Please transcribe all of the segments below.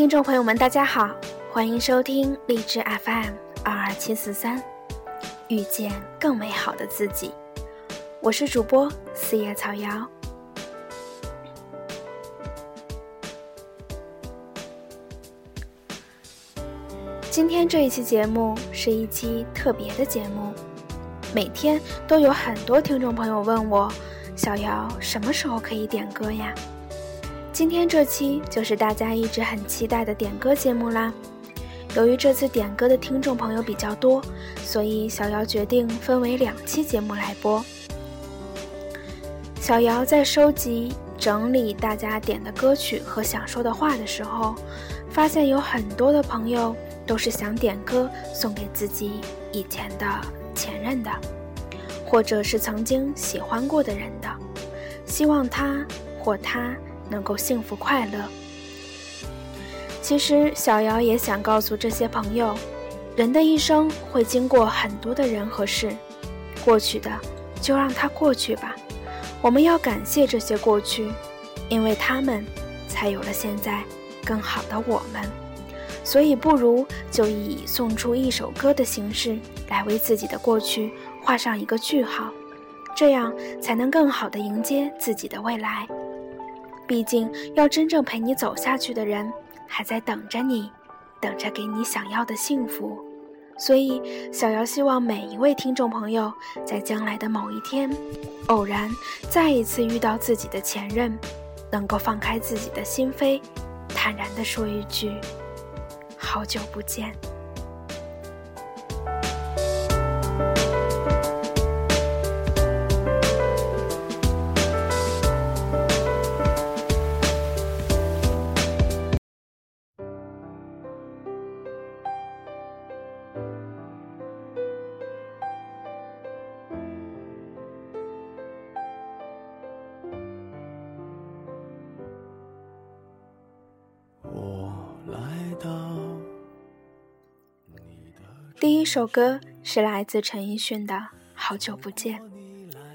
听众朋友们，大家好，欢迎收听荔枝 FM 二二七四三，遇见更美好的自己。我是主播四叶草瑶。今天这一期节目是一期特别的节目，每天都有很多听众朋友问我，小瑶什么时候可以点歌呀？今天这期就是大家一直很期待的点歌节目啦。由于这次点歌的听众朋友比较多，所以小姚决定分为两期节目来播。小姚在收集整理大家点的歌曲和想说的话的时候，发现有很多的朋友都是想点歌送给自己以前的前任的，或者是曾经喜欢过的人的，希望他或他。能够幸福快乐。其实，小瑶也想告诉这些朋友，人的一生会经过很多的人和事，过去的就让它过去吧。我们要感谢这些过去，因为他们才有了现在更好的我们。所以，不如就以送出一首歌的形式来为自己的过去画上一个句号，这样才能更好的迎接自己的未来。毕竟，要真正陪你走下去的人，还在等着你，等着给你想要的幸福。所以，小瑶希望每一位听众朋友，在将来的某一天，偶然再一次遇到自己的前任，能够放开自己的心扉，坦然地说一句：“好久不见。”一首歌是来自陈奕迅的《好久不见》，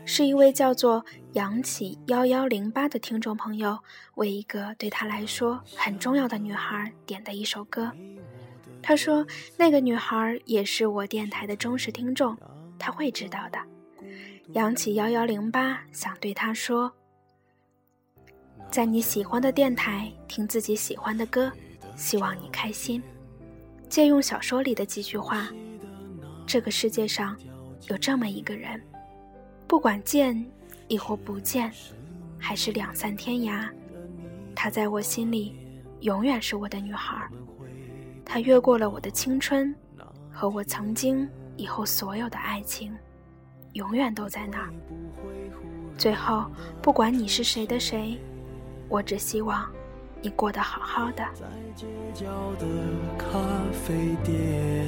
是一位叫做杨启幺幺零八的听众朋友为一个对他来说很重要的女孩点的一首歌。他说：“那个女孩也是我电台的忠实听众，他会知道的。”杨启幺幺零八想对他说：“在你喜欢的电台听自己喜欢的歌，希望你开心。”借用小说里的几句话，这个世界上有这么一个人，不管见亦或不见，还是两三天涯，她在我心里永远是我的女孩。她越过了我的青春，和我曾经以后所有的爱情，永远都在那儿。最后，不管你是谁的谁，我只希望。你过得好好的。在街角的咖啡店，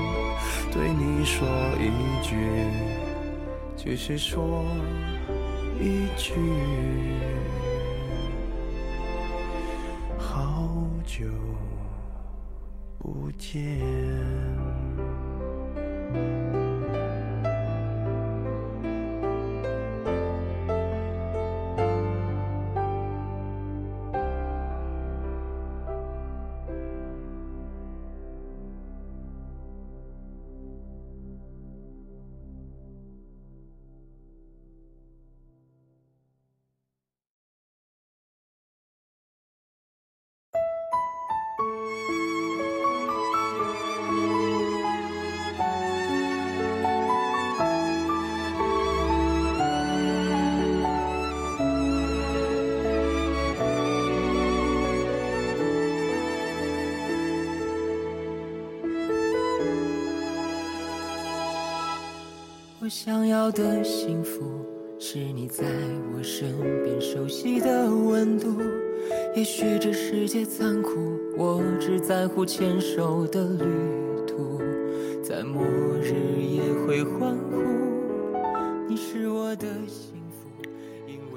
对你说一句，只是说一句。好久不见。想要的幸福，是你在我身边熟悉的温度。也许这世界残酷，我只在乎牵手的旅途，在末日也会欢呼。你是我的幸福。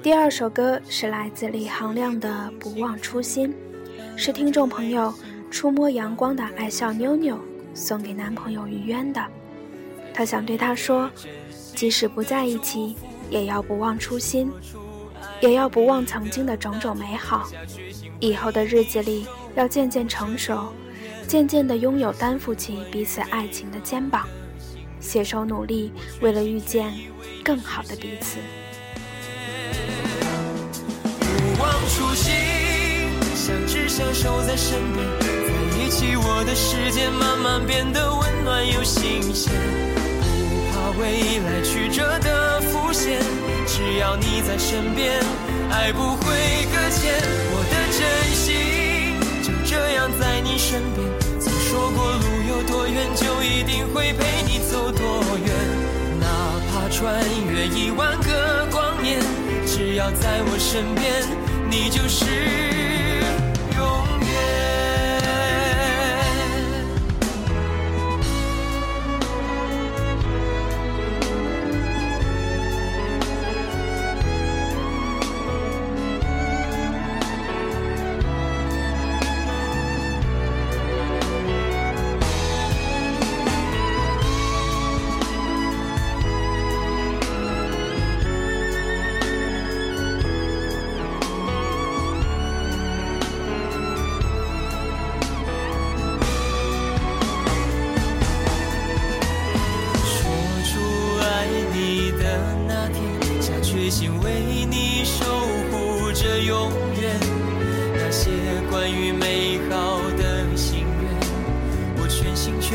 第二首歌是来自李行亮的《不忘初心》，是听众朋友触摸阳光的爱笑妞妞送给男朋友于渊的。他想对他说，即使不在一起，也要不忘初心，也要不忘曾经的种种美好。以后的日子里，要渐渐成熟，渐渐地拥有担负起彼此爱情的肩膀，携手努力，为了遇见更好的彼此。不忘初心，相知相守在身边，一起，我的世界慢慢变得温暖又新鲜。不怕未来曲折的浮现，只要你在身边，爱不会搁浅。我的真心就这样在你身边。曾说过路有多远，就一定会陪你走多远。哪怕穿越一万个光年，只要在我身边，你就是。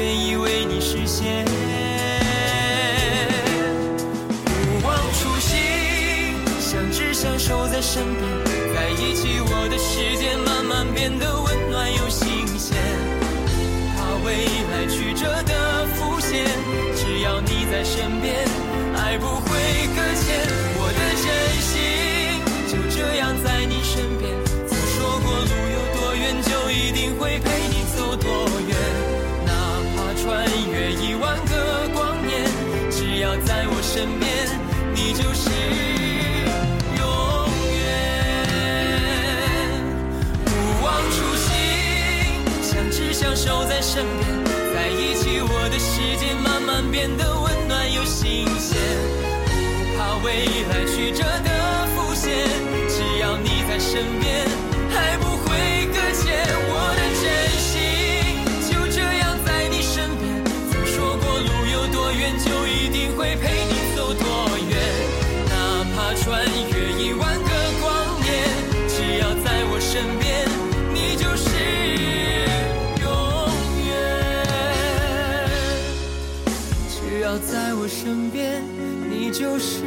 愿意为你实现。不忘初心，相知相守在身边在一起，我的世界慢慢变得温暖又新鲜。怕未来曲折的浮现，只要你在身边，爱不会搁浅。身边，在一起，我的世界慢慢变得温暖又新鲜。不怕未来曲折的浮现，只要你在身边，爱不会搁浅。我的真心就这样在你身边。曾说过路有多远，就一定会陪你走多远。哪怕穿越一万身边，你就是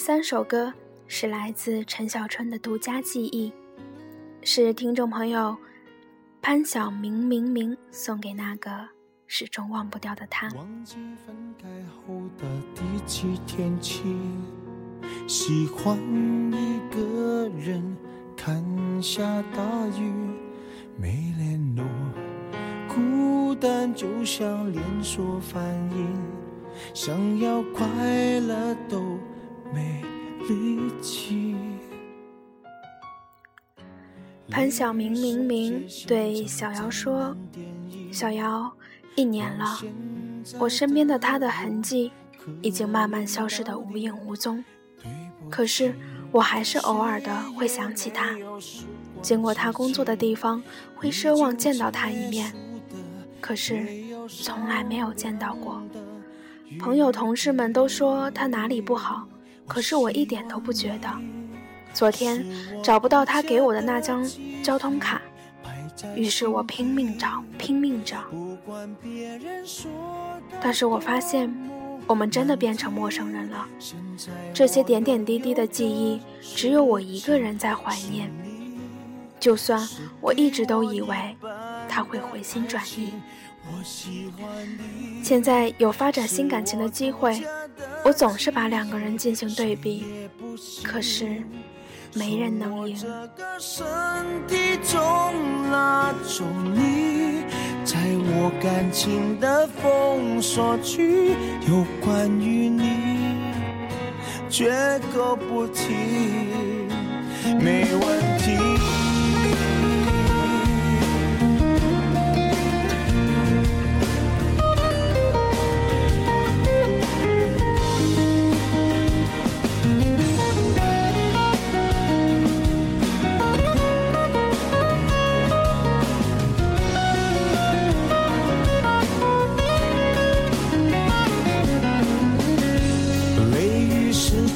三首歌是来自陈小春的独家记忆，是听众朋友潘晓明明明送给那个始终忘不掉的他。忘记分开后的第几天起，喜欢一个人看下大雨，没联络，孤单就像连锁反应，想要快乐都没力气。潘晓明明明对小姚说：“小姚，一年了，我身边的他的痕迹已经慢慢消失的无影无踪。可是我还是偶尔的会想起他，经过他工作的地方，会奢望见到他一面，可是从来没有见到过。朋友同事们都说他哪里不好，可是我一点都不觉得。”昨天找不到他给我的那张交通卡，于是我拼命找，拼命找。但是我发现，我们真的变成陌生人了。这些点点滴滴的记忆，只有我一个人在怀念。就算我一直都以为他会回心转意，现在有发展新感情的机会，我总是把两个人进行对比，可是。没人能赢。在我感情的封锁区，有关于你，绝口不提，没问题。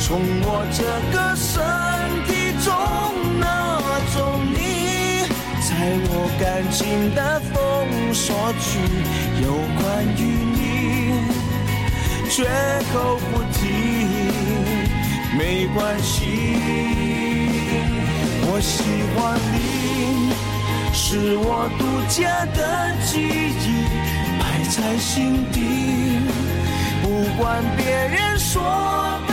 从我这个身体中那种你。在我感情的封锁区，有关于你，绝口不提，没关系。我喜欢你，是我独家的记忆，摆在心底。不管别人说的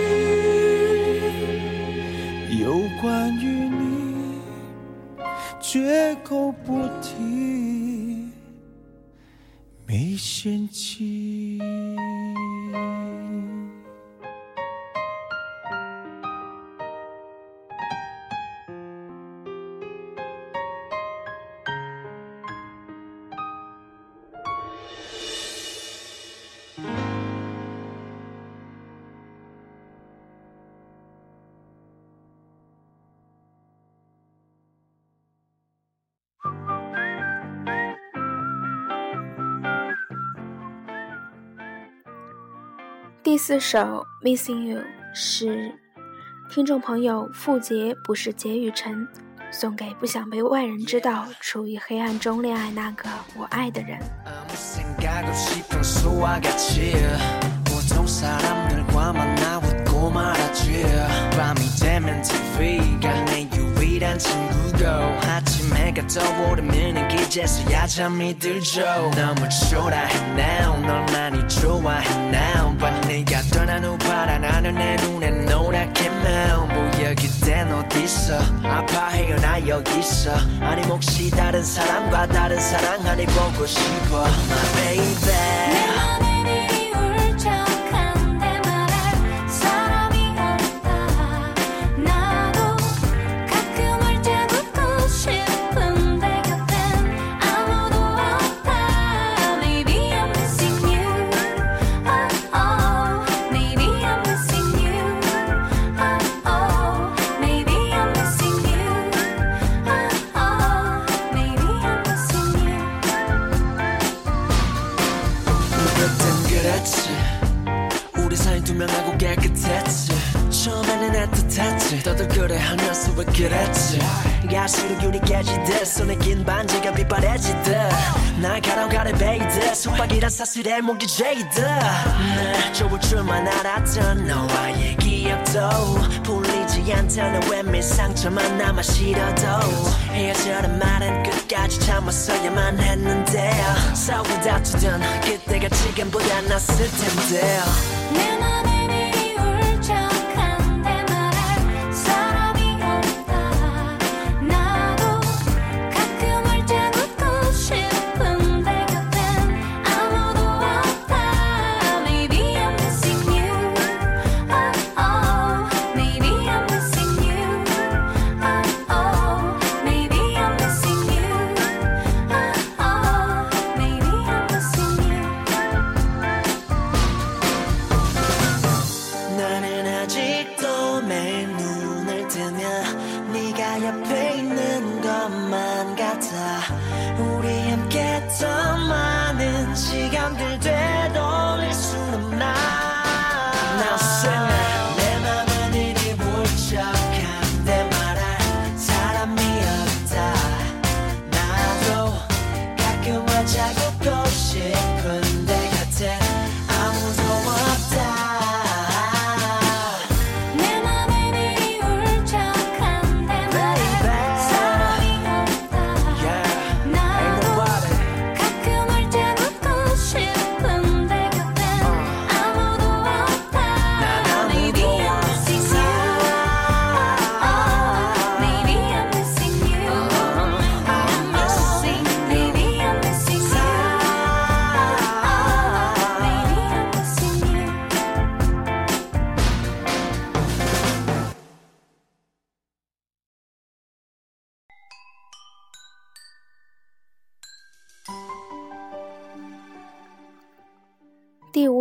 关于你。绝口不提，没嫌弃。四首《Missing You》是听众朋友傅杰，不是杰雨辰，送给不想被外人知道、处于黑暗中恋爱那个我爱的人。 그땐 어딨어 아파해요 나 여기 있어. 아니 혹시 다른 사람과 다른 사랑하니 보고 싶어. My baby 그래 하면서 왜 그랬지. 갈수록 유리 깨지 듯 손에 긴 반지가 빛바래지듯 날 가로가래 베이듯 속박이란 사슬에 목이 죄이듯 날 좋을 줄만 알았던 너와의 기억도 풀리지 않다는 외면 상처만 남아 싫어도 헤어져란 말은 끝까지 참았어야만 했는데 싸우고 다투던 그때가 지금보다 낫을 텐데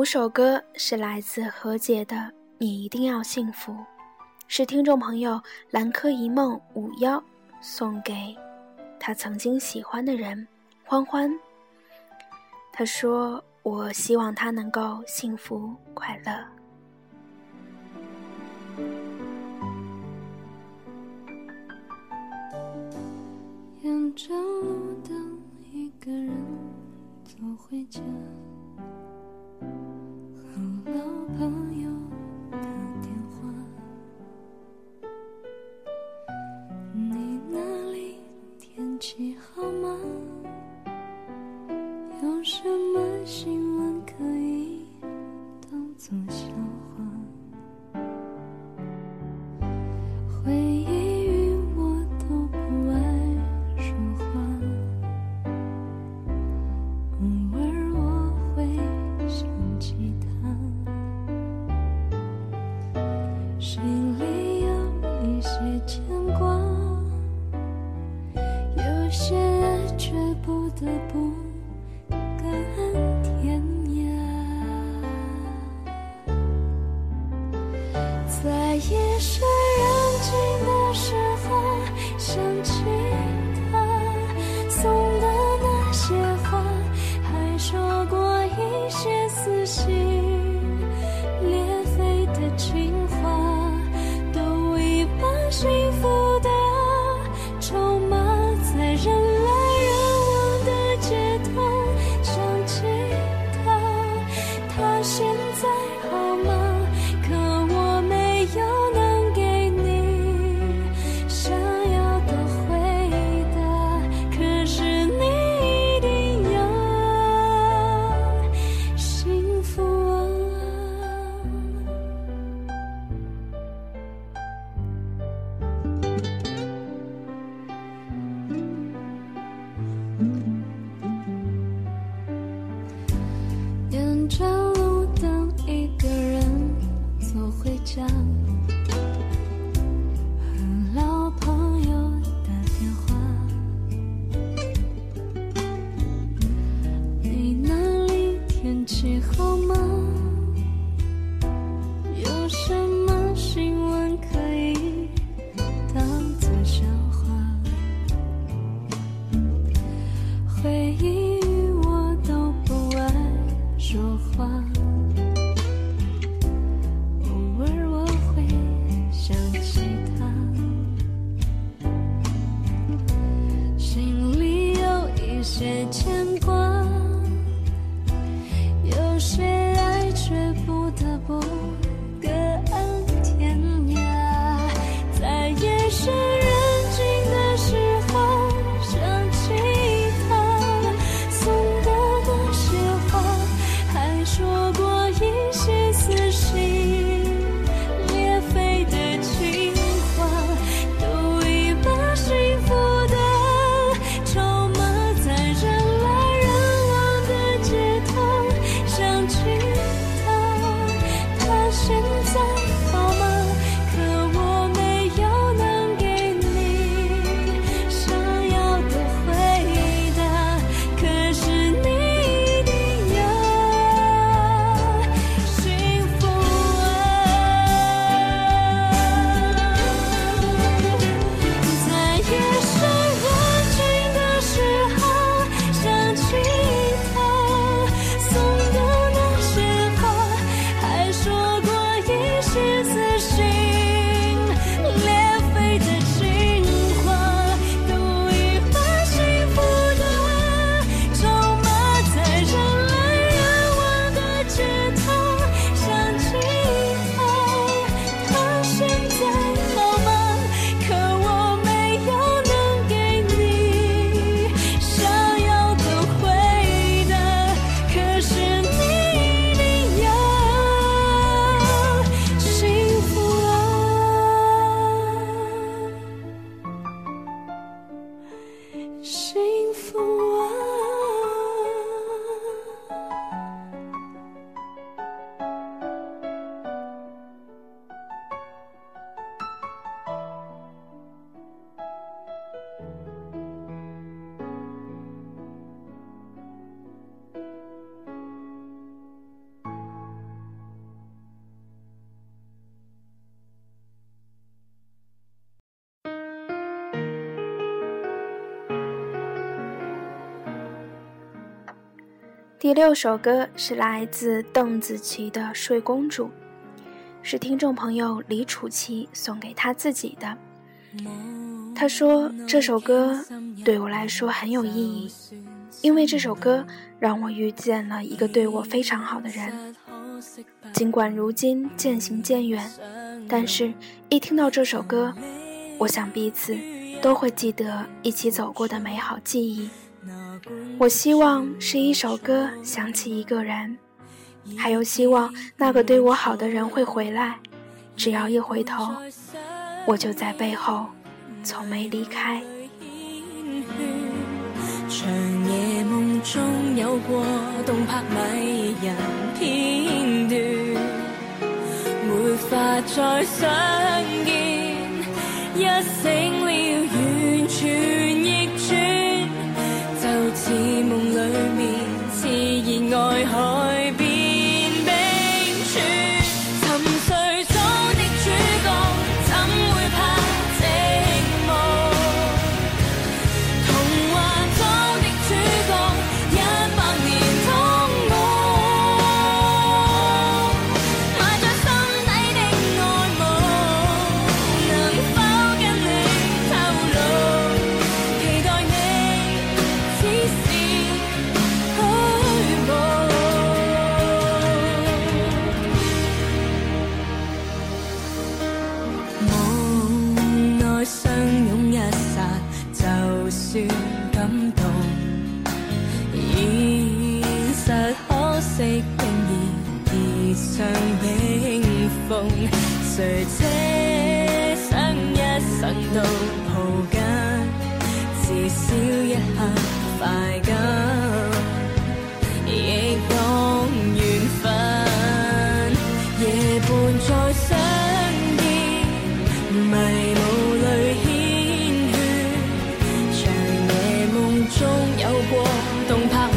五首歌是来自何洁的《你一定要幸福》，是听众朋友兰柯一梦五幺送给他曾经喜欢的人欢欢。他说：“我希望他能够幸福快乐。”沿着路灯，一个人走回家，新闻可以当作笑话回忆与我都不爱说话偶尔我会想起他心里有一些牵挂有些爱却不得不第六首歌是来自邓紫棋的《睡公主》，是听众朋友李楚琪送给她自己的。她说这首歌对我来说很有意义，因为这首歌让我遇见了一个对我非常好的人。尽管如今渐行渐远，但是一听到这首歌，我想彼此都会记得一起走过的美好记忆。我希望是一首歌想起一个人，还有希望那个对我好的人会回来。只要一回头，我就在背后，从没离开。长夜梦中有过动魄迷人片段，没法再相见。一醒。过东旁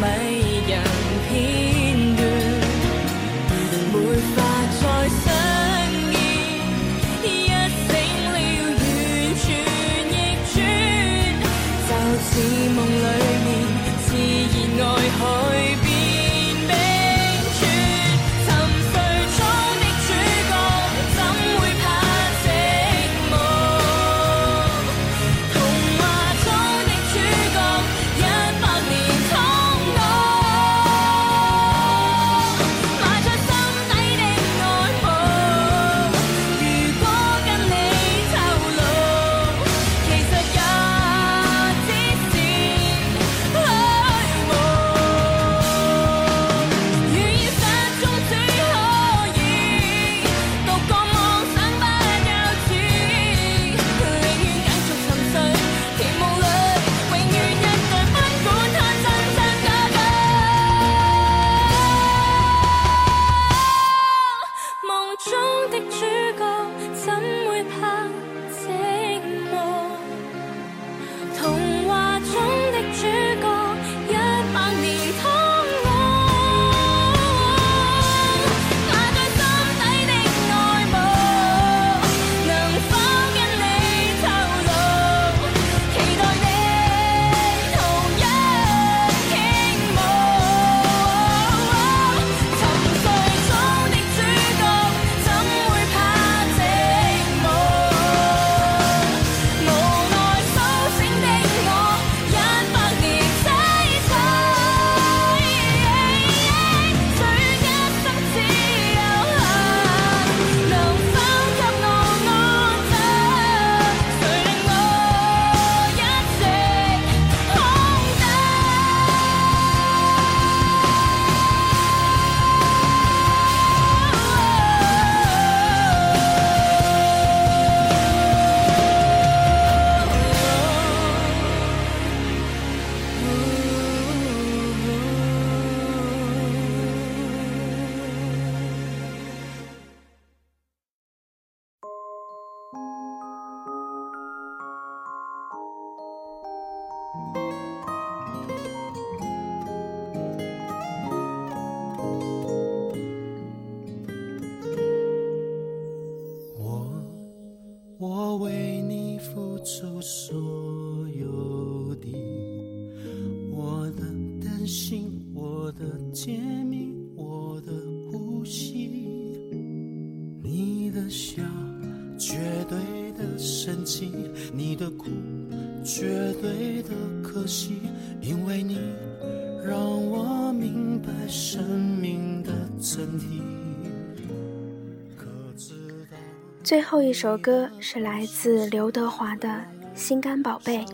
最后一首歌是来自刘德华的心肝宝贝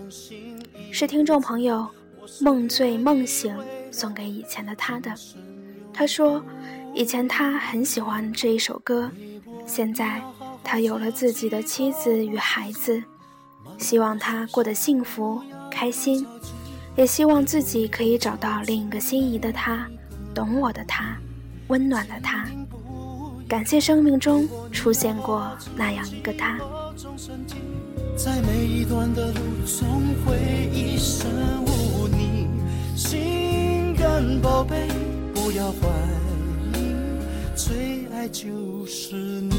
是听众朋友梦醉梦醒送给以前的他的。他说以前他很喜欢这一首歌现在他有了自己的妻子与孩子希望他过得幸福开心也希望自己可以找到另一个心仪的他懂我的他温暖的他。感谢生命中出现过那样一个他。在每一段的路，总会一生无你。心肝宝贝，不要怀疑，最爱就是你。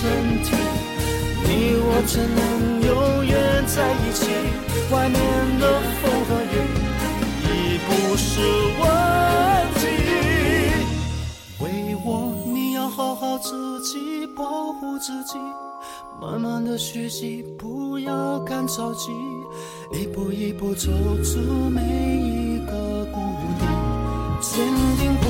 身体，你我只能永远在一起？外面的风和雨已不是问题。为我，你要好好自己保护自己，慢慢的学习，不要赶着急，一步一步走出每一个谷底，坚定不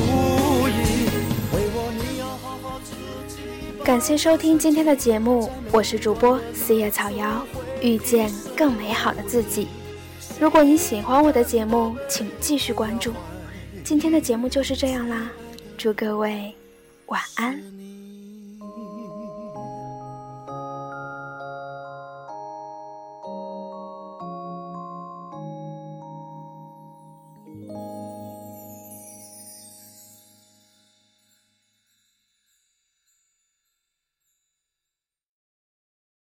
感谢收听今天的节目，我是主播四叶草瑶，遇见更美好的自己。如果你喜欢我的节目，请继续关注。今天的节目就是这样啦，祝各位晚安。